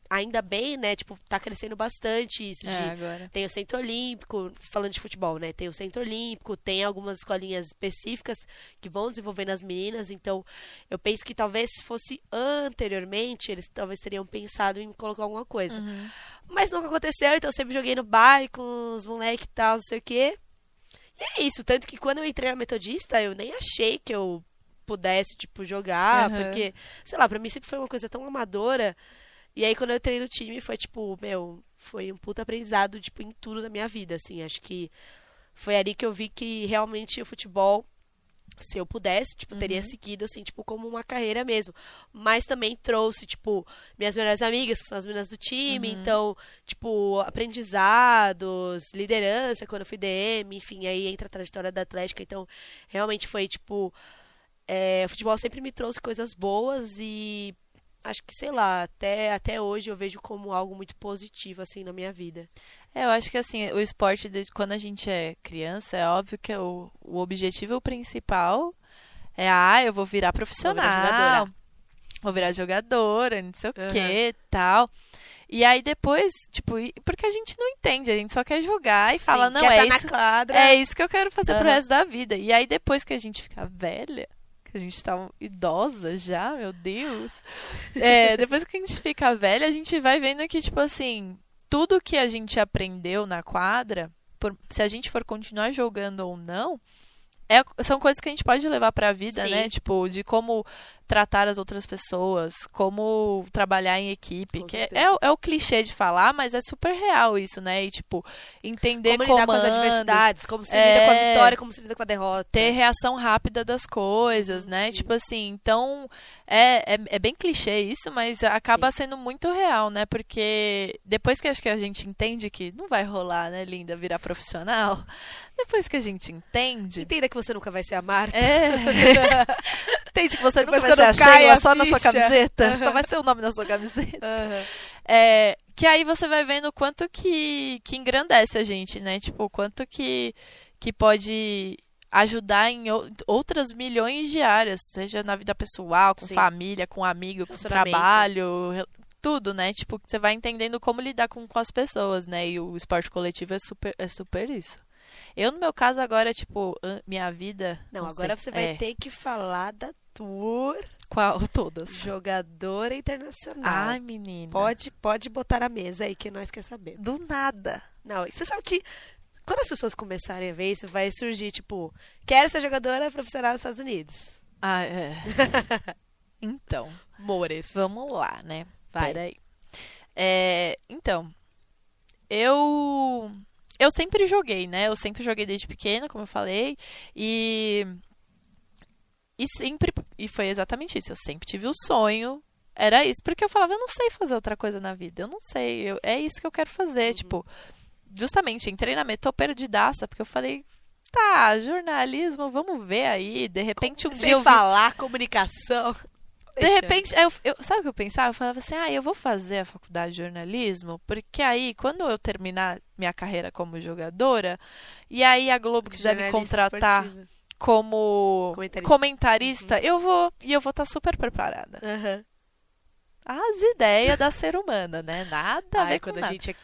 ainda bem, né? Tipo, tá crescendo bastante isso. É. Tem o Centro Olímpico, falando de futebol, né? Tem o Centro Olímpico, tem algumas escolinhas específicas que vão desenvolvendo as meninas. Então, eu penso que talvez se fosse anteriormente, eles talvez teriam pensado em colocar alguma coisa. Uhum. Mas nunca aconteceu, então eu sempre joguei no bairro com os moleques e tal, não sei o quê. E é isso, tanto que quando eu entrei na Metodista, eu nem achei que eu pudesse, tipo, jogar, Aham. porque, sei lá, pra mim sempre foi uma coisa tão amadora. E aí quando eu entrei no time, foi tipo, meu, foi um puta aprendizado, tipo, em tudo da minha vida, assim. Acho que foi ali que eu vi que realmente o futebol, se eu pudesse, tipo, teria Uhum. seguido, assim, tipo, como uma carreira mesmo. Mas também trouxe, tipo, minhas melhores amigas, que são as meninas do time, Uhum. então, tipo, aprendizados, liderança, quando eu fui DM, enfim, aí entra a trajetória da Atlética, então, realmente foi, tipo, é, o futebol sempre me trouxe coisas boas e acho que, sei lá, até, até hoje eu vejo como algo muito positivo, assim, na minha vida. É, eu acho que assim, o esporte, de- quando a gente é criança, é óbvio que o, o objetivo principal é, ah, eu vou virar profissional. jogadora. Vou virar jogadora, não sei o Aham. que, tal. E aí depois, tipo, porque a gente não entende, a gente só quer jogar e fala, Sim, não, quer é tá isso, é isso que eu quero fazer pro Aham. resto da vida. E aí depois que a gente fica velha, que a gente tá idosa já, meu Deus. É, depois que a gente fica velha, a gente vai vendo que, tipo assim, tudo que a gente aprendeu na quadra, por- se a gente for continuar jogando ou não, é- são coisas que a gente pode levar pra vida, Sim. né? Tipo, de como tratar as outras pessoas, como trabalhar em equipe. Com Que é, é o- é o clichê de falar, mas é super real isso, né? E, tipo, entender como lidar com as comandos, adversidades, como se É. lida com a vitória, como se lida com a derrota. ter reação rápida das coisas, né? sim. Tipo assim, então é, é, é bem clichê isso, mas acaba sendo muito real, né? Porque depois que acho que a gente entende que não vai rolar, né, linda, virar profissional, depois que a gente entende. Entenda que você nunca vai ser a Marta. É. Entende que você nunca vai ser a Sheila só na sua ficha. camiseta. Só vai ser o nome da sua camiseta. Aham. É, que aí você vai vendo o quanto que, que engrandece a gente, né? Tipo, o quanto que, que pode ajudar em ou- outras milhões de áreas, seja na vida pessoal, com Sim. família, com amigo, com trabalho, tudo, né? Tipo, você vai entendendo como lidar com, com as pessoas, né? E o esporte coletivo é super, é super isso. Eu, no meu caso, agora, tipo, minha vida. Não, sei, agora você vai é, ter que falar da Tour Qual? Todas. Jogadora Internacional. Ai, menina. Pode, pode botar na mesa aí que nós quer saber. Do nada. Não, você sabe que quando as pessoas começarem a ver isso, vai surgir, tipo, quero ser jogadora profissional dos Estados Unidos. Ah, é. então. Mores. Vamos lá, né? Vai. Peraí. É, então, eu eu sempre joguei, né? Eu sempre joguei desde pequena, como eu falei, e e sempre e foi exatamente isso. Eu sempre tive o sonho era isso. Porque eu falava, eu não sei fazer outra coisa na vida. Eu não sei. Eu, é isso que eu quero fazer. Uhum. Tipo, justamente, entrei na Meto perdidaça, porque eu falei, tá, jornalismo, vamos ver aí. De repente, um Sem dia eu vi falar, comunicação. de repente, eu, eu- sabe o que eu pensava? Eu falava assim, ah, eu vou fazer a faculdade de jornalismo, porque aí, quando eu terminar minha carreira como jogadora, e aí a Globo quiser me contratar esportiva. como Comentarista. comentarista, eu vou, e eu vou estar super preparada. Aham. As ideias da ser humana, né? Nada a Ai, ver com quando a nada. gente é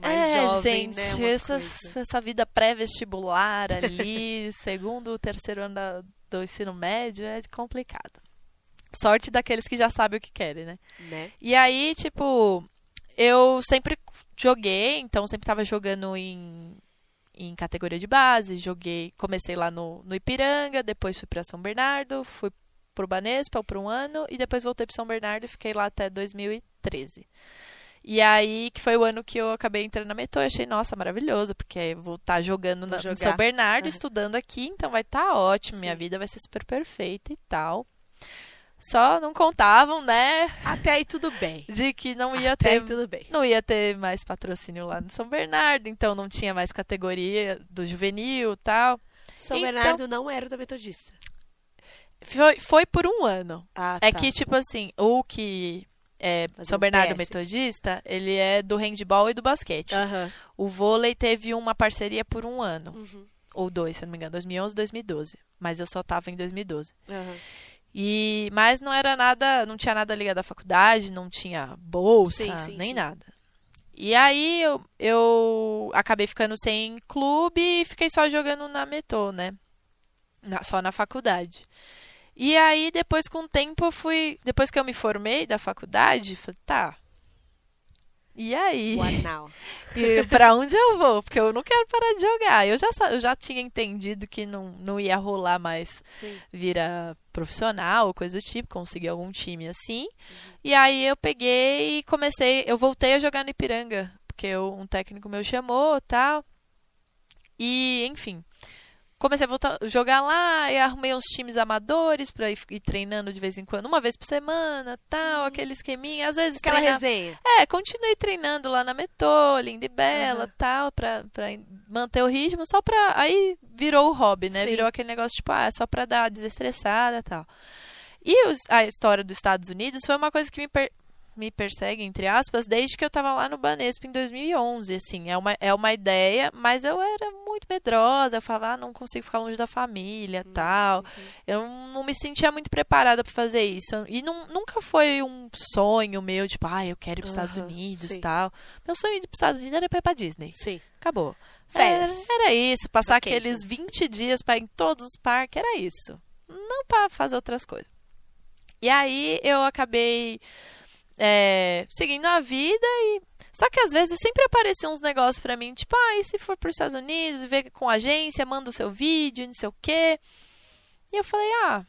mais É, jovem, gente, né? coisa. essa vida pré-vestibular ali, segundo, terceiro ano da- do ensino médio, é complicado. Sorte daqueles que já sabem o que querem, né? Né? E aí, tipo, eu sempre joguei, então sempre tava jogando em, em categoria de base, joguei, comecei lá no, no Ipiranga, depois fui pra São Bernardo, fui pro Banespa por um ano e depois voltei pro São Bernardo e fiquei lá até 2013. E aí, que foi o ano que eu acabei entrando na Meto, eu achei, nossa, maravilhoso, porque eu vou estar jogando Vou na, em jogar. São Bernardo, Aham. estudando aqui, então vai estar ótimo, minha Sim. vida vai ser super perfeita e tal. Só não contavam, né, Até aí tudo bem. de que não ia Até aí ter tudo bem. não ia ter mais patrocínio lá no São Bernardo, então não tinha mais categoria do juvenil e tal. São Então- Bernardo não era da Metodista. Foi, foi por um ano. Ah, É tá. que, tipo assim, o que é São Bernardo PS. Metodista, ele é do handball e do basquete. Aham. O vôlei teve uma parceria por um ano, Uhum. ou dois, se não me engano, 2011 2012. Mas eu só tava em 2012. Aham. E, mas não era nada, não tinha nada ligado à faculdade, não tinha bolsa, Sim, sim, nem sim. nada. E aí eu, eu acabei ficando sem clube e fiquei só jogando na Metô, né? Na- só na faculdade. E aí, depois, com o tempo, eu fui. Depois que eu me formei da faculdade, falei, tá. E aí? What now? E pra onde eu vou? Porque eu não quero parar de jogar. Eu já, eu já tinha entendido que não, não ia rolar mais Sim. vira profissional ou coisa do tipo, conseguir algum time assim. E aí eu peguei e comecei, eu voltei a jogar no Ipiranga, porque eu- um técnico meu chamou, tal. E, enfim, comecei a voltar jogar lá e arrumei uns times amadores pra ir, ir treinando de vez em quando, uma vez por semana, tal, aquele esqueminha, às vezes Aquela resenha. é, continuei treinando lá na Metô, linda e bela, Aham. tal, pra, pra manter o ritmo, só pra. Aí virou o hobby, né? Sim. Virou aquele negócio, tipo, ah, é só pra dar desestressada e tal. E os- a história dos Estados Unidos foi uma coisa que me, per- me persegue, entre aspas, desde que eu tava lá no Banespa em 2011, assim. É uma, é uma ideia, mas eu era muito medrosa, eu falava, ah, não consigo ficar longe da família, Uhum. tal. Eu não me sentia muito preparada pra fazer isso. E não- nunca foi um sonho meu, tipo, ah, eu quero ir pros Estados Aham, Unidos sim. tal. Meu sonho de ir pros Estados Unidos era ir pra Disney. Sim. Acabou. Férias. Era, era isso, passar Vacations. aqueles 20 dias pra ir em todos os parques, era isso. Não pra fazer outras coisas. E aí eu acabei é, seguindo a vida e. Só que às vezes sempre apareciam uns negócios pra mim, tipo, ah, e se for pros Estados Unidos, ver com a agência, manda o seu vídeo, não sei o quê. E eu falei, ah,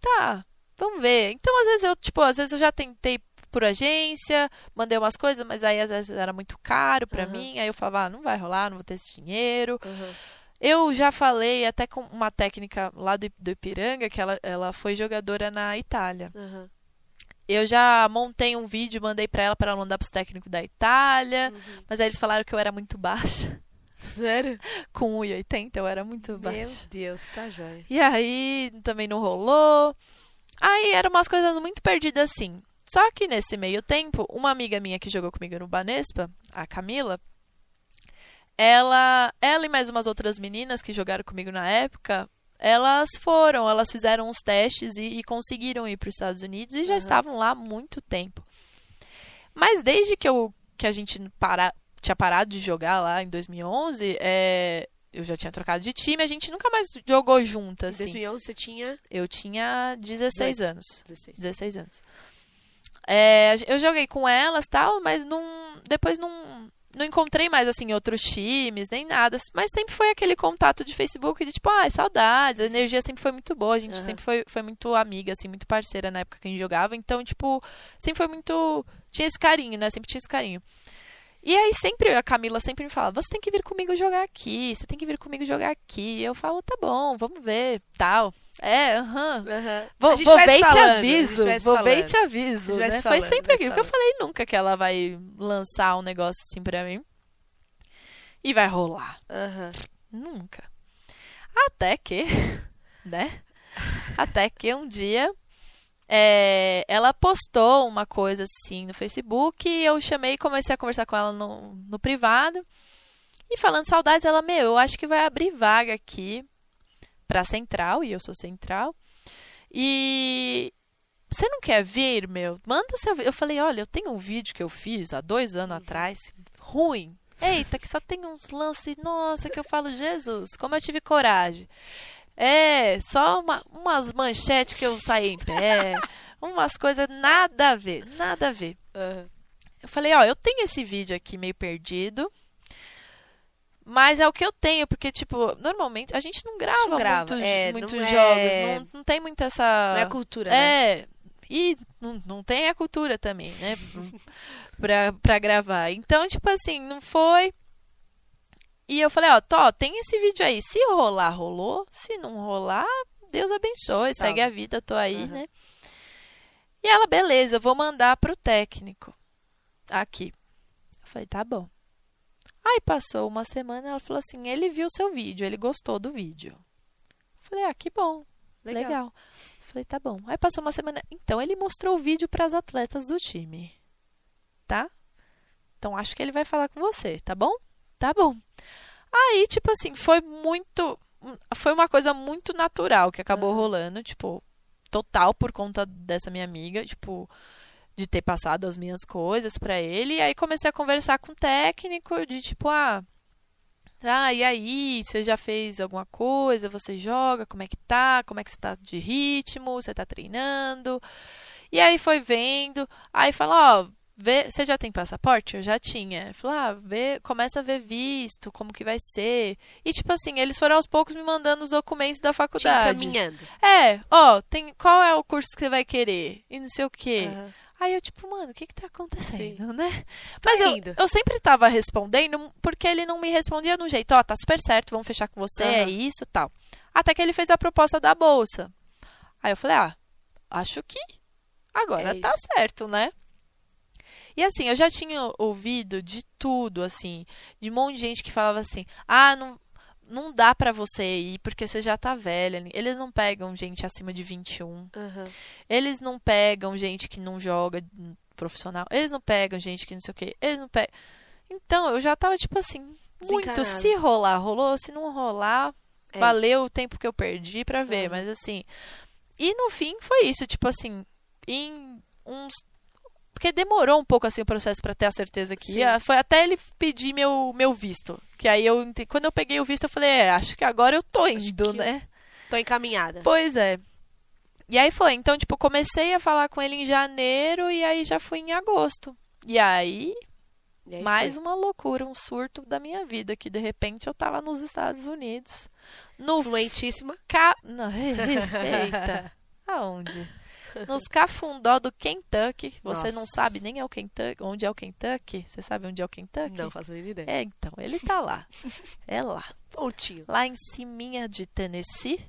tá, vamos ver. Então, às vezes eu, tipo, às vezes eu já tentei por agência, mandei umas coisas, mas aí às vezes era muito caro pra Aham. mim. Aí eu falava, ah, não vai rolar, não vou ter esse dinheiro. Aham. Eu já falei até com uma técnica lá do, do Ipiranga, que ela, ela foi jogadora na Itália. Aham. Eu já montei um vídeo, mandei pra ela para ela mandar pros técnicos da Itália, Uhum. mas aí eles falaram que eu era muito baixa. Sério? Com 1,80 eu era muito Meu baixa. Deus, tá jóia. E aí também não rolou. Aí eram umas coisas muito perdidas assim. Só que nesse meio tempo, uma amiga minha que jogou comigo no Banespa, a Camila, ela, ela e mais umas outras meninas que jogaram comigo na época, elas foram, elas fizeram uns testes e, e conseguiram ir para os Estados Unidos e já Aham. estavam lá há muito tempo. Mas desde que, eu, que a gente para, tinha parado de jogar lá em 2011, é, eu já tinha trocado de time, a gente nunca mais jogou junto, Em assim. 2011 você tinha Eu tinha 16 18. anos. 16. 16 anos. É, eu joguei com elas tal, mas não, depois não, não encontrei mais assim outros times, nem nada. Mas sempre foi aquele contato de Facebook de tipo, ah, saudades, a energia sempre foi muito boa, a gente Aham. sempre foi, foi muito amiga, assim, muito parceira na época que a gente jogava. Então, tipo, sempre foi muito. Tinha esse carinho, né? Sempre tinha esse carinho. E aí sempre a Camila sempre me fala: "Você tem que vir comigo jogar aqui, você tem que vir comigo jogar aqui". Eu falo: "Tá bom, vamos ver", tal. É, aham. Vou, A gente vou vai ver e te falando, aviso. Vou ver e falando. te aviso. Né? se Foi falando, sempre aquilo. Porque eu falei nunca que ela vai lançar um negócio assim pra mim. E vai rolar. Aham. Nunca. Até que, né? Até que um dia é, ela postou uma coisa assim no Facebook e eu chamei e comecei a conversar com ela no, no privado. E falando saudades, ela, meu, eu acho que vai abrir vaga aqui pra Central, e eu sou Central. E você não quer vir, meu? Manda seu vídeo. Eu falei, olha, eu tenho um vídeo que eu fiz há dois anos atrás, ruim. Eita, que só tem uns lances, nossa, que eu falo, Jesus, como eu tive coragem. É, só uma- umas manchetes que eu saí em pé, umas coisas nada a ver, nada a ver. Aham. Eu falei, ó, eu tenho esse vídeo aqui meio perdido. Mas é o que eu tenho, porque, tipo, normalmente a gente não grava, não grava, muito- é, muitos não jogos. é- Não, não tem muito essa. Não é cultura, né? É, e não, não tem a cultura também, né? pra, pra gravar. Então, tipo assim, não foi. E eu falei, ó, Tó, tem esse vídeo aí. Se rolar, rolou. Se não rolar, Deus abençoe. Salve. Segue a vida, tô aí, Aham. né? E ela, beleza, vou mandar pro técnico. Aqui. Eu falei, tá bom. Aí passou uma semana, ela falou assim: ele viu seu vídeo, ele gostou do vídeo. Eu falei, ah, que bom. Legal. Legal. Falei, tá bom. Aí passou uma semana. Então ele mostrou o vídeo para as atletas do time. Tá? Então acho que ele vai falar com você, tá bom? Tá bom. Aí, tipo assim, foi muito. Foi uma coisa muito natural que acabou Aham. rolando, tipo, total por conta dessa minha amiga, tipo, de ter passado as minhas coisas pra ele. E aí comecei a conversar com o técnico de tipo, ah. Ah, e aí, você já fez alguma coisa? Você joga? Como é que tá? Como é que você tá de ritmo? Você tá treinando? E aí foi vendo. Aí fala, ó, vê, você já tem passaporte? Eu já tinha. Falou, ah, vê, começa a ver visto, como que vai ser. E tipo assim, eles foram aos poucos me mandando os documentos da Te faculdade. encaminhando. É, ó, tem, qual é o curso que você vai querer? E não sei o quê. Aham. Aí eu, tipo, mano, o que que tá acontecendo, Sim. né? Tô Mas eu, eu sempre tava respondendo porque ele não me respondia de um jeito, ó, tá super certo, vamos fechar com você, é Aham. isso tal. Até que ele fez a proposta da bolsa. Aí eu falei, ah, acho que agora É tá certo, né? E assim, eu já tinha ouvido de tudo, assim, de um monte de gente que falava assim, ah, não, não dá pra você ir porque você já tá velha. Eles não pegam gente acima de 21. Aham. Eles não pegam gente que não joga profissional. Eles não pegam gente que não sei o quê. Eles não pegam. Então, eu já tava, tipo assim, muito. Se rolar, rolou. Se não rolar, É valeu o tempo que eu perdi pra ver. Uhum. Mas assim. E no fim foi isso. Tipo assim, em uns. Porque demorou um pouco assim o processo pra ter a certeza que Sim. ia. Foi até ele pedir meu, meu visto. Que aí eu. Quando eu peguei o visto, eu falei, é, acho que agora eu tô indo, né? Tô encaminhada. Pois é. E aí foi. Então, tipo, comecei a falar com ele em janeiro e aí já fui em agosto. E aí, E aí mais foi. uma loucura, um surto da minha vida, que de repente eu tava nos Estados Unidos. No Fluentíssima. ca... Não, eita. Aonde? Nos cafundó do Kentucky. Você não Nossa. sabe nem é o Kentucky, onde é o Kentucky? Você sabe onde é o Kentucky? Não faço ideia. É, então, ele tá lá. É lá. Pontinho. Lá em ciminha de Tennessee.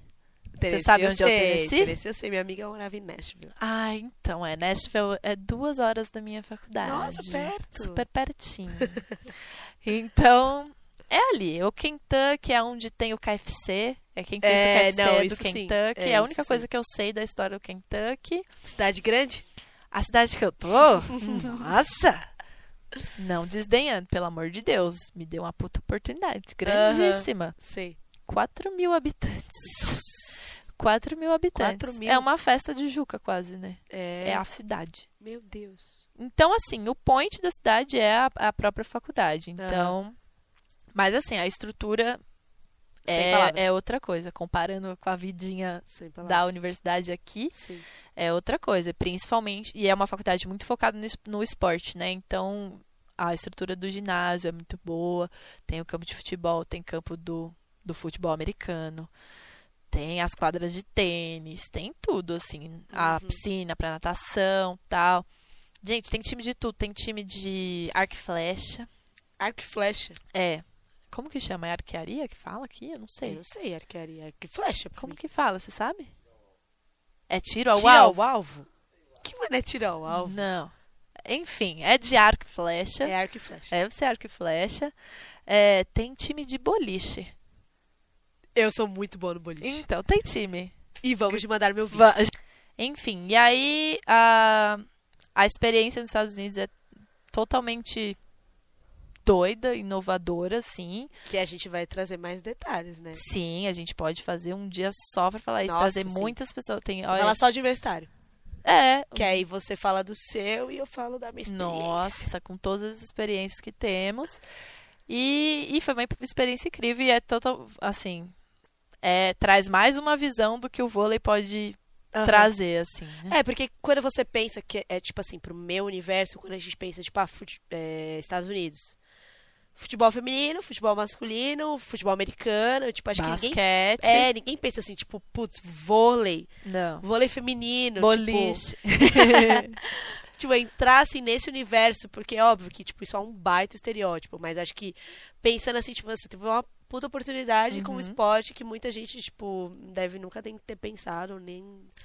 Tennessee sabe eu onde é o sei, Tennessee? Tennessee eu sei. Minha amiga morava em Nashville. Ah, então, é. Nashville é duas horas da minha faculdade. Nossa, perto. Super pertinho. então, é ali. O Kentucky é onde tem o KFC. É quem fez É, o KFC não, é do sim. Kentucky. É, É, a única sim. coisa que eu sei da história do Kentucky. Cidade grande? A cidade que eu tô, nossa! Não desdenhando, pelo amor de Deus. Me deu uma puta oportunidade. Grandíssima. Sei. 4 mil habitantes. 4 mil habitantes. 4 mil? É uma festa de Juca, quase, né? É. é a cidade. Meu Deus. Então, assim, o point da cidade é a, a própria faculdade. Então. Mas, assim, a estrutura é, é outra coisa. Comparando com a vidinha da universidade aqui, Sim. é outra coisa. Principalmente. E é uma faculdade muito focada no, es- no esporte, né? Então, a estrutura do ginásio é muito boa. Tem o campo de futebol, tem campo do, do futebol americano. Tem as quadras de tênis, tem tudo, assim. A Uhum. piscina pra natação tal. Gente, tem time de tudo. Tem time de arco e flecha. Arco e flecha. É. Como que chama? É arquearia que fala aqui? Eu não Eu sei. não sei, arquearia. Arco e flecha. Como mim. que fala, você sabe? É tiro ao Tira alvo? ao alvo? Que mané tirar ao alvo? Não. Enfim, é de arco e flecha. É arco e flecha. Deve ser arco e flecha. É, tem time de boliche. Eu sou muito boa no boliche. Então, tem time. E vamos de mandar meu vídeo. Enfim, e aí a, a experiência nos Estados Unidos é totalmente doida, inovadora, sim. Que a gente vai trazer mais detalhes, né? Sim, a gente pode fazer um dia só pra falar isso, Nossa, trazer sim. muitas pessoas. Tem, olha, falar só de universitário. é, Que aí você fala do seu e eu falo da minha experiência. Nossa, com todas as experiências que temos. E, e foi uma experiência incrível e é total, assim, é, traz mais uma visão do que o vôlei pode Aham. trazer, assim. né? É, porque quando você pensa que é tipo assim, pro meu universo, quando a gente pensa, tipo, ah, é, Estados Unidos. Futebol feminino, futebol masculino, futebol americano, tipo, acho que ninguém. Basquete. É, ninguém pensa assim, tipo, putz, vôlei, Não. vôlei feminino. Boliche. Tipo, tipo, entrar assim nesse universo, porque é óbvio que, tipo, isso é um baita estereótipo, mas acho que pensando assim, tipo, você teve uma puta oportunidade com um Uhum. esporte que muita gente, tipo, deve nunca ter pensado, nem.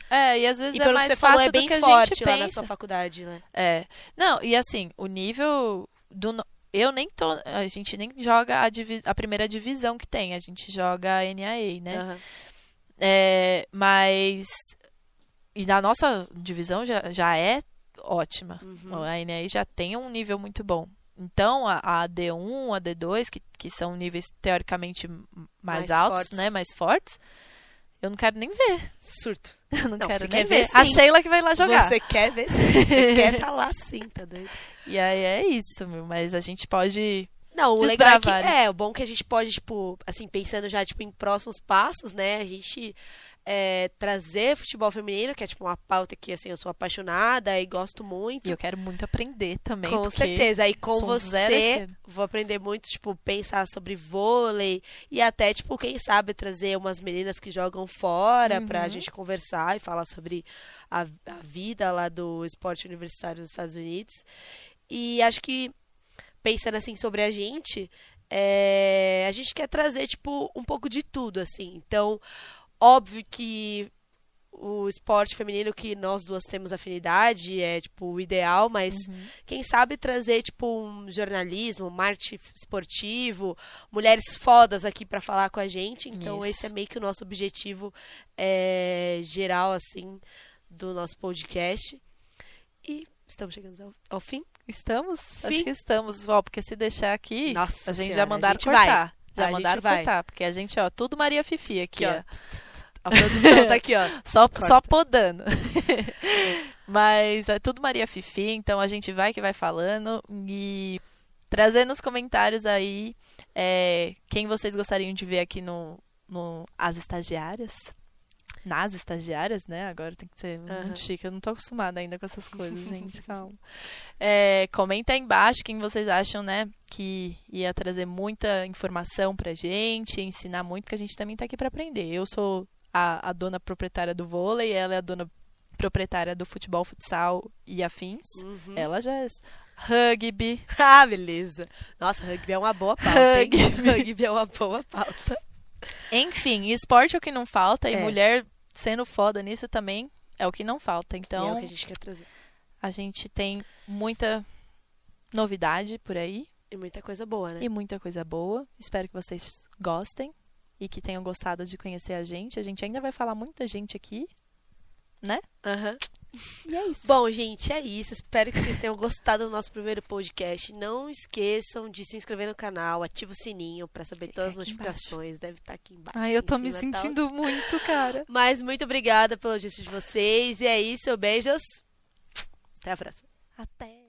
É, e às vezes E é mais você falou, fácil é bem do que a gente lá pensa. na sua faculdade, né? É. Não, e assim, o nível do. Eu nem tô. A gente nem joga a, divi- a primeira divisão que tem, a gente joga a NAA, né? Aham. É, mas. E na nossa divisão já, já é ótima. Uhum. A NAA já tem um nível muito bom. Então, a, a D1, a D2, que, que são níveis teoricamente mais, Mais altos, fortes. né? Mais fortes, eu não quero nem ver. Surto. Eu não, Não, quero você nem quer ver, ver. A sim. Sheila que vai lá jogar. Você quer ver sim. Você quer tá lá sim, tá doido? E aí é isso, meu. Mas a gente pode. Não, o legal é que é, o bom é que a gente pode, tipo, assim, pensando já, tipo, em próximos passos, né? A gente é, trazer futebol feminino, que é, tipo, uma pauta que, assim, eu sou apaixonada e gosto muito. E eu quero muito aprender também. Com certeza. Aí com você, vou aprender muito, tipo, pensar sobre vôlei e até, tipo, quem sabe trazer umas meninas que jogam fora pra Uhum. gente conversar e falar sobre a, a vida lá do esporte universitário dos Estados Unidos. E acho que, pensando assim sobre a gente, é, a gente quer trazer, tipo, um pouco de tudo, assim. Então, óbvio que o esporte feminino que nós duas temos afinidade é, tipo, o ideal, mas Uhum. quem sabe trazer, tipo, um jornalismo, um marketing esportivo, mulheres fodas aqui pra falar com a gente. Então, Isso. esse é meio que o nosso objetivo é, geral, assim, do nosso podcast. E estamos chegando ao, ao fim. Estamos? Fim. Acho que estamos. Ó, porque se deixar aqui, Nossa a gente Senhora, já gente cortar. vai. Já A vai. cortar. Porque a gente, ó, tudo Maria Fifi aqui, Aqui, ó. A produção tá aqui, ó. Só, Corta. só podando. Mas é tudo Maria Fifi, então a gente vai que vai falando e trazer nos comentários aí é, quem vocês gostariam de ver aqui no, no As Estagiárias. Nas estagiárias, né? Agora tem que ser Aham. muito chique. Eu não tô acostumada ainda com essas coisas, gente. Calma. É, comenta aí embaixo quem vocês acham, né? Que ia trazer muita informação pra gente, ensinar muito, porque a gente também tá aqui pra aprender. Eu sou a, a dona proprietária do vôlei, ela é a dona proprietária do futebol, futsal e afins. Uhum. Ela já é rugby. Ah, beleza. Nossa, rugby é uma boa pauta? Rugby. rugby é uma boa pauta. Enfim, esporte é o que não falta e É. mulher sendo foda nisso também é o que não falta. E Então, é o que a gente quer trazer. a gente tem muita novidade por aí E muita coisa boa, né? e muita coisa boa. Espero que vocês gostem e que tenham gostado de conhecer a gente. A gente ainda vai falar muita gente aqui, né? Aham. E é isso. Bom, gente, é isso. Espero que vocês tenham gostado do nosso primeiro podcast. Não esqueçam de se inscrever no canal, ativa o sininho pra saber Fica todas as notificações. Deve estar aqui embaixo. Ai, eu tô me cima, tal. sentindo muito, cara. Mas muito obrigada pelo gesto de vocês. E é isso, beijos. Até a próxima. Até.